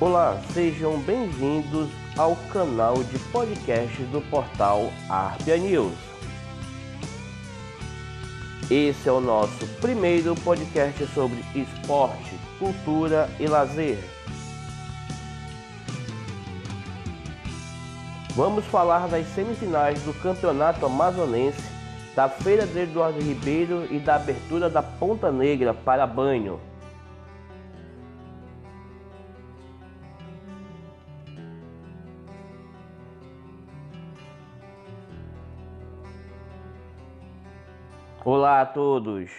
Olá, sejam bem-vindos ao canal de podcast do portal Arpia News. Esse é o nosso primeiro podcast sobre esporte, cultura e lazer. Vamos falar das semifinais do Campeonato Amazonense, da Feira de Eduardo Ribeiro e da abertura da Ponta Negra para banho. Olá a todos!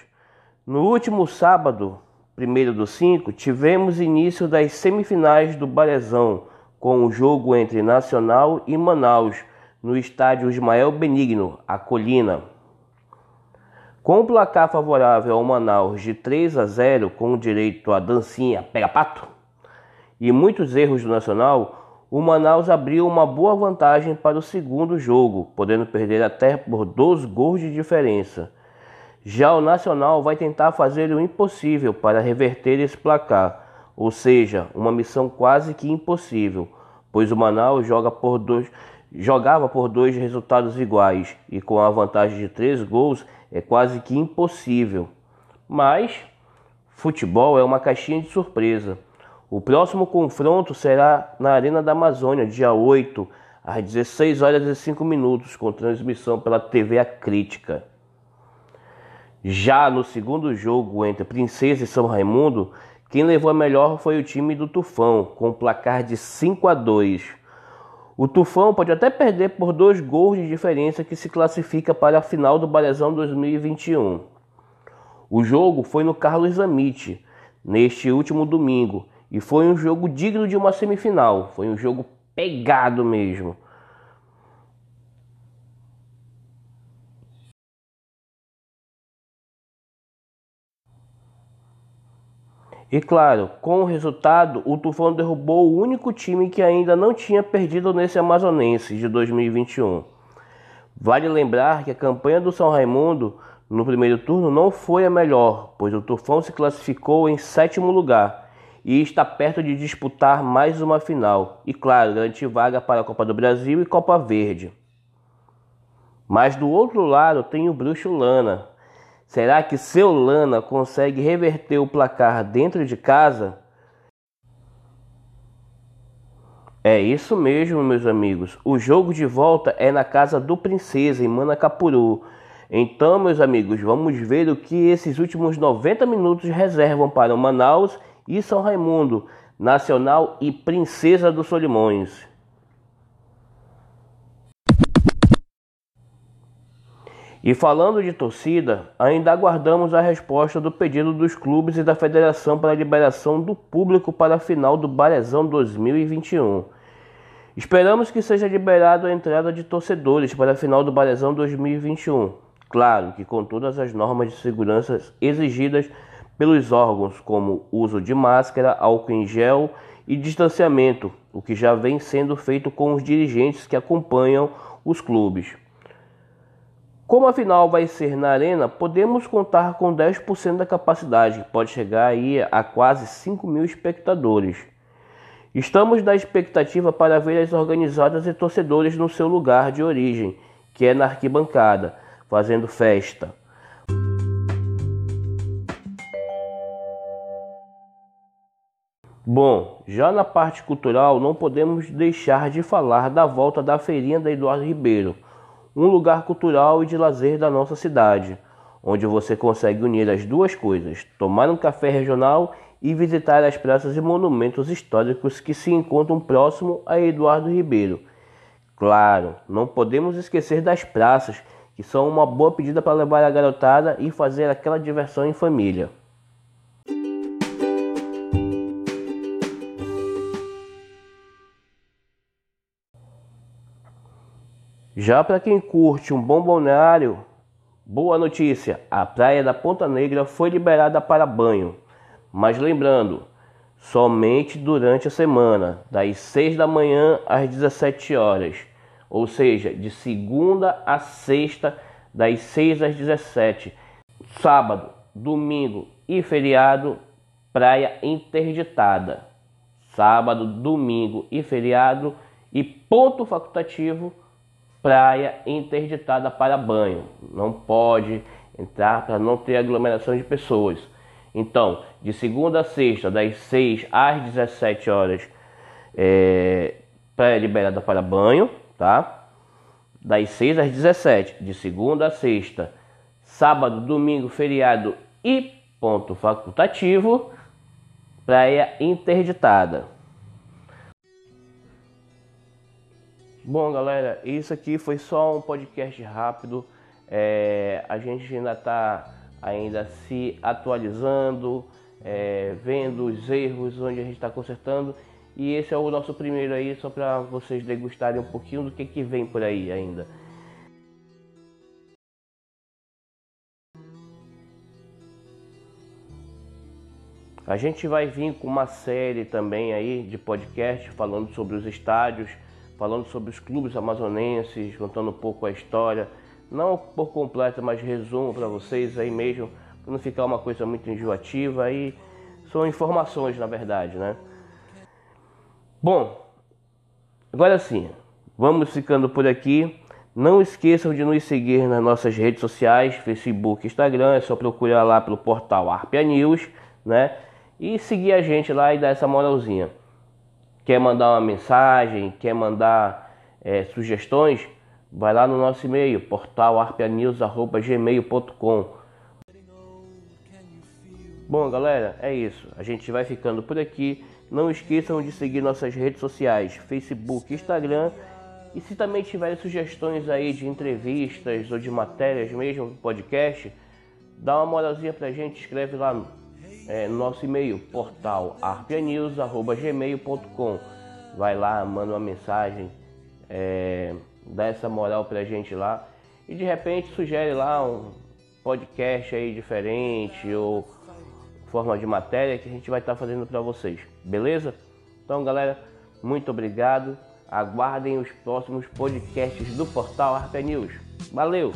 No último sábado, 1 do 5, tivemos início das semifinais do Barezão, com o jogo entre Nacional e Manaus, no estádio Ismael Benigno, a Colina. Com o placar favorável ao Manaus de 3 a 0, com direito a dancinha pega-pato, e muitos erros do Nacional, o Manaus abriu uma boa vantagem para o segundo jogo, podendo perder até por dois gols de diferença. Já o Nacional vai tentar fazer o impossível para reverter esse placar, ou seja, uma missão quase que impossível, pois o Manaus joga por dois, jogava por dois resultados iguais e com a vantagem de três gols é quase que impossível. Mas futebol é uma caixinha de surpresa. O próximo confronto será na Arena da Amazônia, dia 8, às 16 horas e 5 minutos, com transmissão pela TV A Crítica. Já no segundo jogo entre Princesa e São Raimundo, quem levou a melhor foi o time do Tufão, com um placar de 5 a 2. O Tufão pode até perder por dois gols de diferença que se classifica para a final do Balezão 2021. O jogo foi no Carlos Amite, neste último domingo, e foi um jogo digno de uma semifinal, foi um jogo pegado mesmo. E claro, com o resultado, o Tufão derrubou o único time que ainda não tinha perdido nesse Amazonense de 2021. Vale lembrar que a campanha do São Raimundo no primeiro turno não foi a melhor, pois o Tufão se classificou em sétimo lugar e está perto de disputar mais uma final e, claro, garantir vaga para a Copa do Brasil e Copa Verde. Mas do outro lado tem o Bruxo Lana, Será que seu Lana consegue reverter o placar dentro de casa? É isso mesmo, meus amigos. O jogo de volta é na casa do Princesa, em Manacapuru. Então, meus amigos, vamos ver o que esses últimos 90 minutos reservam para o Manaus e São Raimundo, Nacional e Princesa dos Solimões. E falando de torcida, ainda aguardamos a resposta do pedido dos clubes e da federação para a liberação do público para a final do Barezão 2021. Esperamos que seja liberado a entrada de torcedores para a final do Barezão 2021. Claro que com todas as normas de segurança exigidas pelos órgãos, como uso de máscara, álcool em gel e distanciamento, o que já vem sendo feito com os dirigentes que acompanham os clubes. Como a final vai ser na arena, podemos contar com 10% da capacidade, que pode chegar aí a quase 5 mil espectadores. Estamos na expectativa para ver as organizadas e torcedores no seu lugar de origem, que é na arquibancada, fazendo festa. Bom, já na parte cultural, não podemos deixar de falar da volta da feirinha da Eduardo Ribeiro um lugar cultural e de lazer da nossa cidade, onde você consegue unir as duas coisas: tomar um café regional e visitar as praças e monumentos históricos que se encontram próximo a Eduardo Ribeiro. Claro, não podemos esquecer das praças, que são uma boa pedida para levar a garotada e fazer aquela diversão em família. Já para quem curte um bom balneário, boa notícia: a praia da Ponta Negra foi liberada para banho. Mas lembrando, somente durante a semana, das 6 da manhã às 17 horas, ou seja, de segunda a sexta, das 6 às 17. Sábado, domingo e feriado, praia interditada. sábado, domingo e feriado. E ponto facultativo, praia interditada para banho. Não pode entrar para não ter aglomeração de pessoas. Então, de segunda a sexta, das 6 às 17 horas, é, praia liberada para banho, tá? Das 6 às 17, de segunda a sexta, sábado, domingo, feriado e ponto facultativo, praia interditada. Bom, galera, isso aqui foi só um podcast rápido. É, a gente ainda está ainda se atualizando, é, vendo os erros onde a gente está consertando. E esse é o nosso primeiro aí, só para vocês degustarem um pouquinho do que, que vem por aí ainda. A gente vai vir com uma série também aí de podcast falando sobre os estádios, falando sobre os clubes amazonenses, contando um pouco a história, não por completo, mas resumo para vocês aí mesmo, para não ficar uma coisa muito enjoativa aí, são informações na verdade, né? Bom, agora sim, vamos ficando por aqui. Não esqueçam de nos seguir nas nossas redes sociais, Facebook, Instagram, é só procurar lá pelo portal Arpia News, né? e seguir a gente lá e dar essa moralzinha. Quer mandar uma mensagem, quer mandar é, sugestões? Vai lá no nosso e-mail, portalarpianews.gmail.com Bom, galera, é isso. A gente vai ficando por aqui. Não esqueçam de seguir nossas redes sociais, Facebook, Instagram. E se também tiverem sugestões aí de entrevistas ou de matérias mesmo, podcast, dá uma moralzinha pra gente, escreve lá é, nosso e-mail, portal arpianews.gmail.com. Vai lá, manda uma mensagem, é, dá essa moral pra gente lá. E de repente sugere lá um podcast aí diferente ou forma de matéria que a gente vai estar tá fazendo para vocês, beleza? Então, galera, muito obrigado. Aguardem os próximos podcasts do portal Arpia News. Valeu!